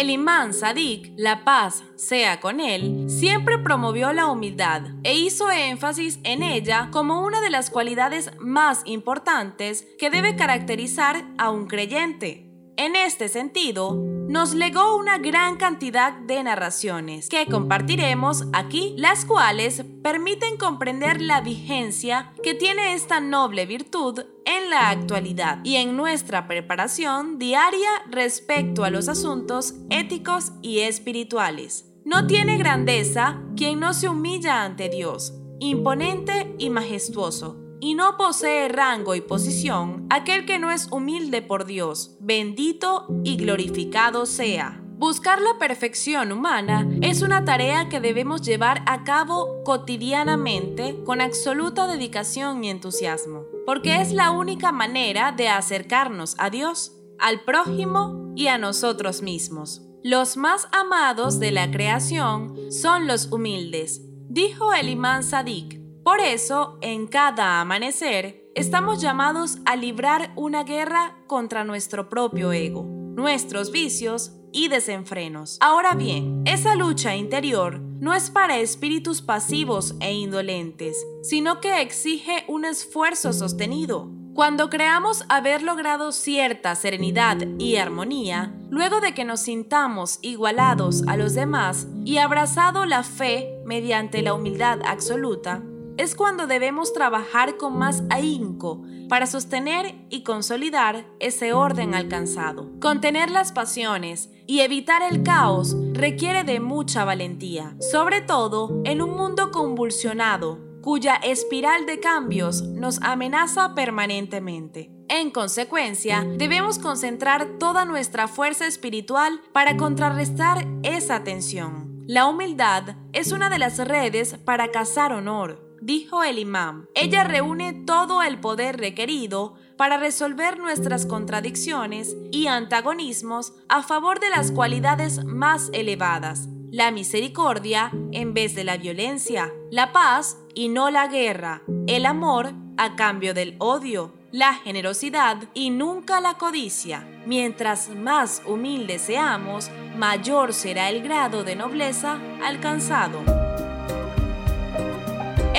El imán Sadik, la paz sea con él, siempre promovió la humildad e hizo énfasis en ella como una de las cualidades más importantes que debe caracterizar a un creyente. En este sentido, nos legó una gran cantidad de narraciones que compartiremos aquí, las cuales permiten comprender la vigencia que tiene esta noble virtud la actualidad y en nuestra preparación diaria respecto a los asuntos éticos y espirituales. No tiene grandeza quien no se humilla ante Dios, imponente y majestuoso, y no posee rango y posición aquel que no es humilde por Dios, bendito y glorificado sea. Buscar la perfección humana es una tarea que debemos llevar a cabo cotidianamente con absoluta dedicación y entusiasmo, porque es la única manera de acercarnos a Dios, al prójimo y a nosotros mismos. Los más amados de la creación son los humildes, dijo el imán Sadik por eso, en cada amanecer, estamos llamados a librar una guerra contra nuestro propio ego, nuestros vicios y desenfrenos. Ahora bien, esa lucha interior no es para espíritus pasivos e indolentes, sino que exige un esfuerzo sostenido. Cuando creamos haber logrado cierta serenidad y armonía, luego de que nos sintamos igualados a los demás y abrazado la fe mediante la humildad absoluta, es cuando debemos trabajar con más ahínco para sostener y consolidar ese orden alcanzado. Contener las pasiones y evitar el caos requiere de mucha valentía, sobre todo en un mundo convulsionado cuya espiral de cambios nos amenaza permanentemente. En consecuencia, debemos concentrar toda nuestra fuerza espiritual para contrarrestar esa tensión. La humildad es una de las redes para cazar honor, dijo el imán. Ella reúne todo el poder requerido para resolver nuestras contradicciones y antagonismos a favor de las cualidades más elevadas, la misericordia en vez de la violencia, la paz y no la guerra, el amor a cambio del odio, la generosidad y nunca la codicia. Mientras más humildes seamos, mayor será el grado de nobleza alcanzado.